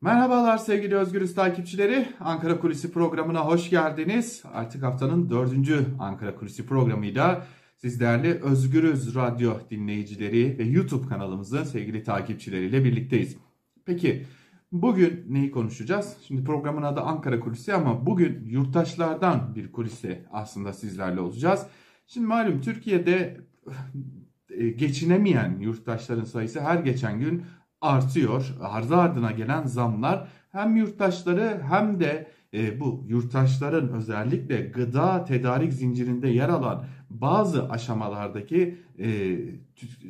Merhabalar sevgili Özgürüz takipçileri. Ankara Kulisi programına hoş geldiniz. Artık haftanın dördüncü Ankara Kulisi programıyla siz değerli Özgürüz Radyo dinleyicileri ve YouTube kanalımızın sevgili takipçileriyle birlikteyiz. Peki bugün neyi konuşacağız? Şimdi programın adı Ankara Kulisi ama bugün yurttaşlardan bir kulise aslında sizlerle olacağız. Şimdi malum Türkiye'de e, geçinemeyen yurttaşların sayısı her geçen gün artıyor. Ardı ardına gelen zamlar hem yurttaşları hem de e, bu yurttaşların özellikle gıda tedarik zincirinde yer alan bazı aşamalardaki e,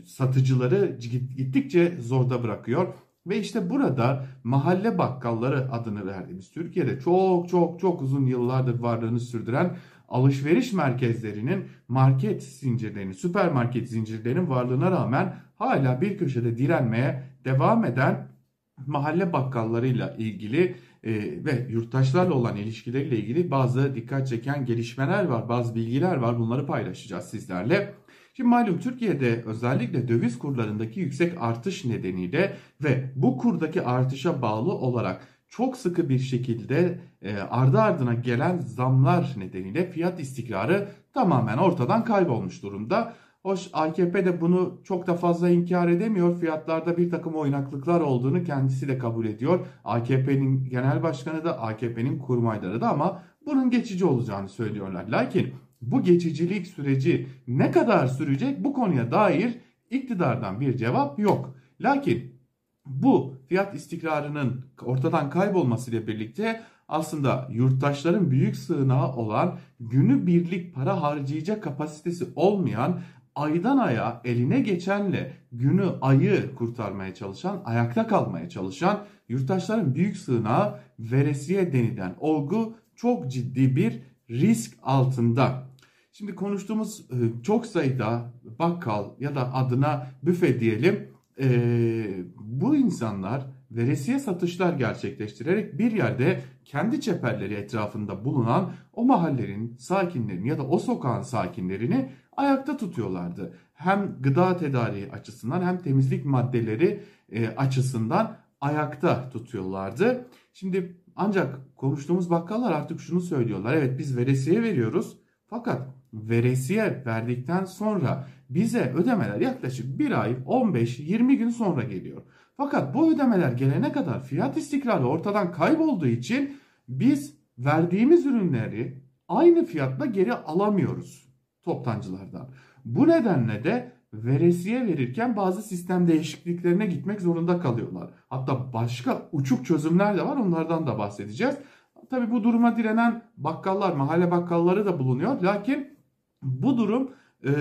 satıcıları gittikçe zorda bırakıyor. Ve işte burada mahalle bakkalları adını verdiğimiz Türkiye'de çok çok çok uzun yıllardır varlığını sürdüren alışveriş merkezlerinin market zincirlerinin, süpermarket zincirlerinin varlığına rağmen hala bir köşede direnmeye devam eden mahalle bakkallarıyla ilgili e, ve yurttaşlarla olan ilişkileriyle ilgili bazı dikkat çeken gelişmeler var, bazı bilgiler var. Bunları paylaşacağız sizlerle. Şimdi malum Türkiye'de özellikle döviz kurlarındaki yüksek artış nedeniyle ve bu kurdaki artışa bağlı olarak çok sıkı bir şekilde e, ardı ardına gelen zamlar nedeniyle fiyat istikrarı tamamen ortadan kaybolmuş durumda. Hoş AKP de bunu çok da fazla inkar edemiyor. Fiyatlarda bir takım oynaklıklar olduğunu kendisi de kabul ediyor. AKP'nin genel başkanı da AKP'nin kurmayları da ama bunun geçici olacağını söylüyorlar. Lakin bu geçicilik süreci ne kadar sürecek bu konuya dair iktidardan bir cevap yok. Lakin bu fiyat istikrarının ortadan kaybolmasıyla birlikte aslında yurttaşların büyük sığınağı olan günü birlik para harcayacak kapasitesi olmayan aydan aya eline geçenle günü ayı kurtarmaya çalışan, ayakta kalmaya çalışan yurttaşların büyük sığınağı veresiye denilen olgu çok ciddi bir risk altında. Şimdi konuştuğumuz e, çok sayıda bakkal ya da adına büfe diyelim e, bu insanlar veresiye satışlar gerçekleştirerek bir yerde kendi çeperleri etrafında bulunan o mahallenin sakinlerini ya da o sokağın sakinlerini ayakta tutuyorlardı. Hem gıda tedariği açısından hem temizlik maddeleri e, açısından ayakta tutuyorlardı. Şimdi ancak konuştuğumuz bakkallar artık şunu söylüyorlar. Evet biz veresiye veriyoruz fakat veresiye verdikten sonra bize ödemeler yaklaşık 1 ay 15-20 gün sonra geliyor. Fakat bu ödemeler gelene kadar fiyat istikrarı ortadan kaybolduğu için biz verdiğimiz ürünleri aynı fiyatla geri alamıyoruz toptancılardan. Bu nedenle de veresiye verirken bazı sistem değişikliklerine gitmek zorunda kalıyorlar. Hatta başka uçuk çözümler de var onlardan da bahsedeceğiz. Tabi bu duruma direnen bakkallar, mahalle bakkalları da bulunuyor. Lakin bu durum e,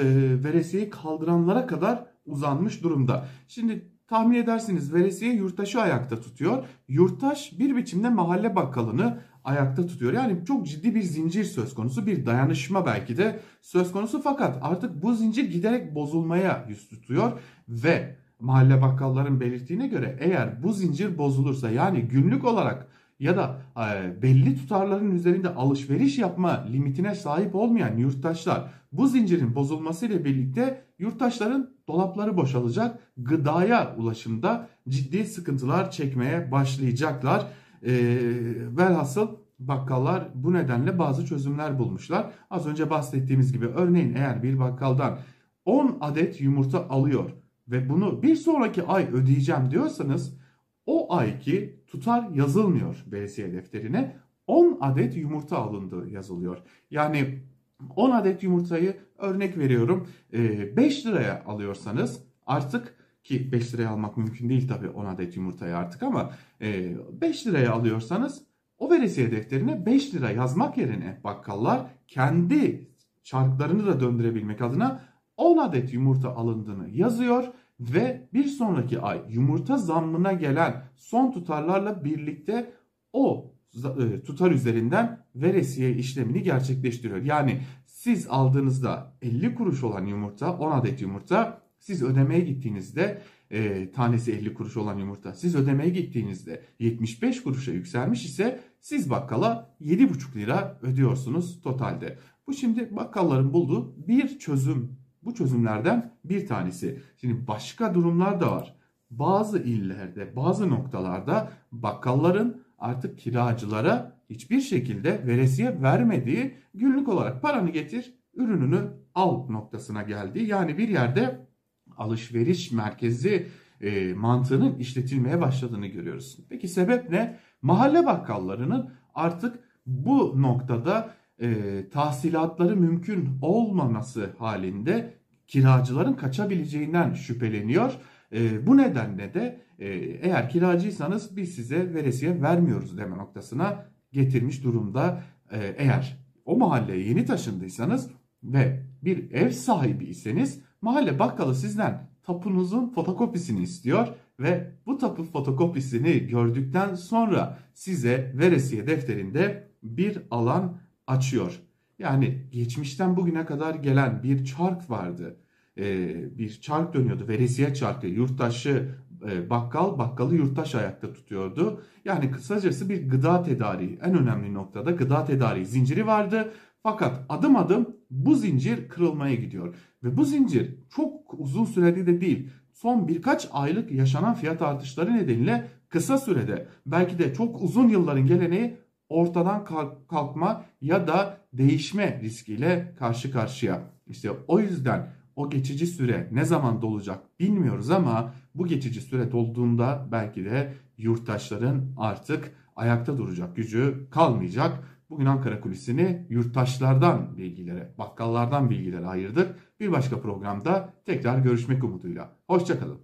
veresiyeyi kaldıranlara kadar uzanmış durumda. Şimdi tahmin edersiniz veresiye yurttaşı ayakta tutuyor. Yurttaş bir biçimde mahalle bakkalını ayakta tutuyor. Yani çok ciddi bir zincir söz konusu, bir dayanışma belki de söz konusu fakat artık bu zincir giderek bozulmaya yüz tutuyor ve mahalle bakkalların belirttiğine göre eğer bu zincir bozulursa yani günlük olarak ya da e, belli tutarların üzerinde alışveriş yapma limitine sahip olmayan yurttaşlar bu zincirin bozulmasıyla birlikte yurttaşların dolapları boşalacak, gıdaya ulaşımda ciddi sıkıntılar çekmeye başlayacaklar. E, velhasıl bakkallar bu nedenle bazı çözümler bulmuşlar. Az önce bahsettiğimiz gibi örneğin eğer bir bakkaldan 10 adet yumurta alıyor ve bunu bir sonraki ay ödeyeceğim diyorsanız o ayki tutar yazılmıyor BSE defterine. 10 adet yumurta alındığı yazılıyor. Yani 10 adet yumurtayı örnek veriyorum 5 liraya alıyorsanız artık ki 5 liraya almak mümkün değil tabii 10 adet yumurtayı artık ama 5 liraya alıyorsanız o veresiye defterine 5 lira yazmak yerine bakkallar kendi çarklarını da döndürebilmek adına 10 adet yumurta alındığını yazıyor ve bir sonraki ay yumurta zammına gelen son tutarlarla birlikte o e, tutar üzerinden veresiye işlemini gerçekleştiriyor. Yani siz aldığınızda 50 kuruş olan yumurta 10 adet yumurta siz ödemeye gittiğinizde e, tanesi 50 kuruş olan yumurta siz ödemeye gittiğinizde 75 kuruşa yükselmiş ise siz bakkala 7,5 lira ödüyorsunuz totalde. Bu şimdi bakkalların bulduğu bir çözüm bu çözümlerden bir tanesi. Şimdi başka durumlar da var. bazı illerde, bazı noktalarda bakkalların artık kiracılara hiçbir şekilde veresiye vermediği günlük olarak paranı getir, ürününü al noktasına geldi. Yani bir yerde alışveriş merkezi e, mantığının işletilmeye başladığını görüyoruz. Peki sebep ne? Mahalle bakkallarının artık bu noktada e, tahsilatları mümkün olmaması halinde kiracıların kaçabileceğinden şüpheleniyor. E, bu nedenle de e, eğer kiracıysanız biz size veresiye vermiyoruz deme noktasına getirmiş durumda. E, eğer o mahalleye yeni taşındıysanız ve bir ev sahibiyseniz mahalle bakkalı sizden tapunuzun fotokopisini istiyor ve bu tapu fotokopisini gördükten sonra size veresiye defterinde bir alan açıyor. Yani geçmişten bugüne kadar gelen bir çark vardı. Ee, bir çark dönüyordu. Veresiye çarkı. Yurttaşı e, bakkal, bakkalı yurttaş ayakta tutuyordu. Yani kısacası bir gıda tedariği. En önemli noktada gıda tedariği zinciri vardı. Fakat adım adım bu zincir kırılmaya gidiyor. Ve bu zincir çok uzun süreli de değil. Son birkaç aylık yaşanan fiyat artışları nedeniyle kısa sürede belki de çok uzun yılların geleneği ortadan kalkma ya da değişme riskiyle karşı karşıya. İşte o yüzden o geçici süre ne zaman dolacak bilmiyoruz ama bu geçici süre dolduğunda belki de yurttaşların artık ayakta duracak gücü kalmayacak. Bugün Ankara kulisini yurttaşlardan bilgilere, bakkallardan bilgilere ayırdık. Bir başka programda tekrar görüşmek umuduyla. Hoşçakalın.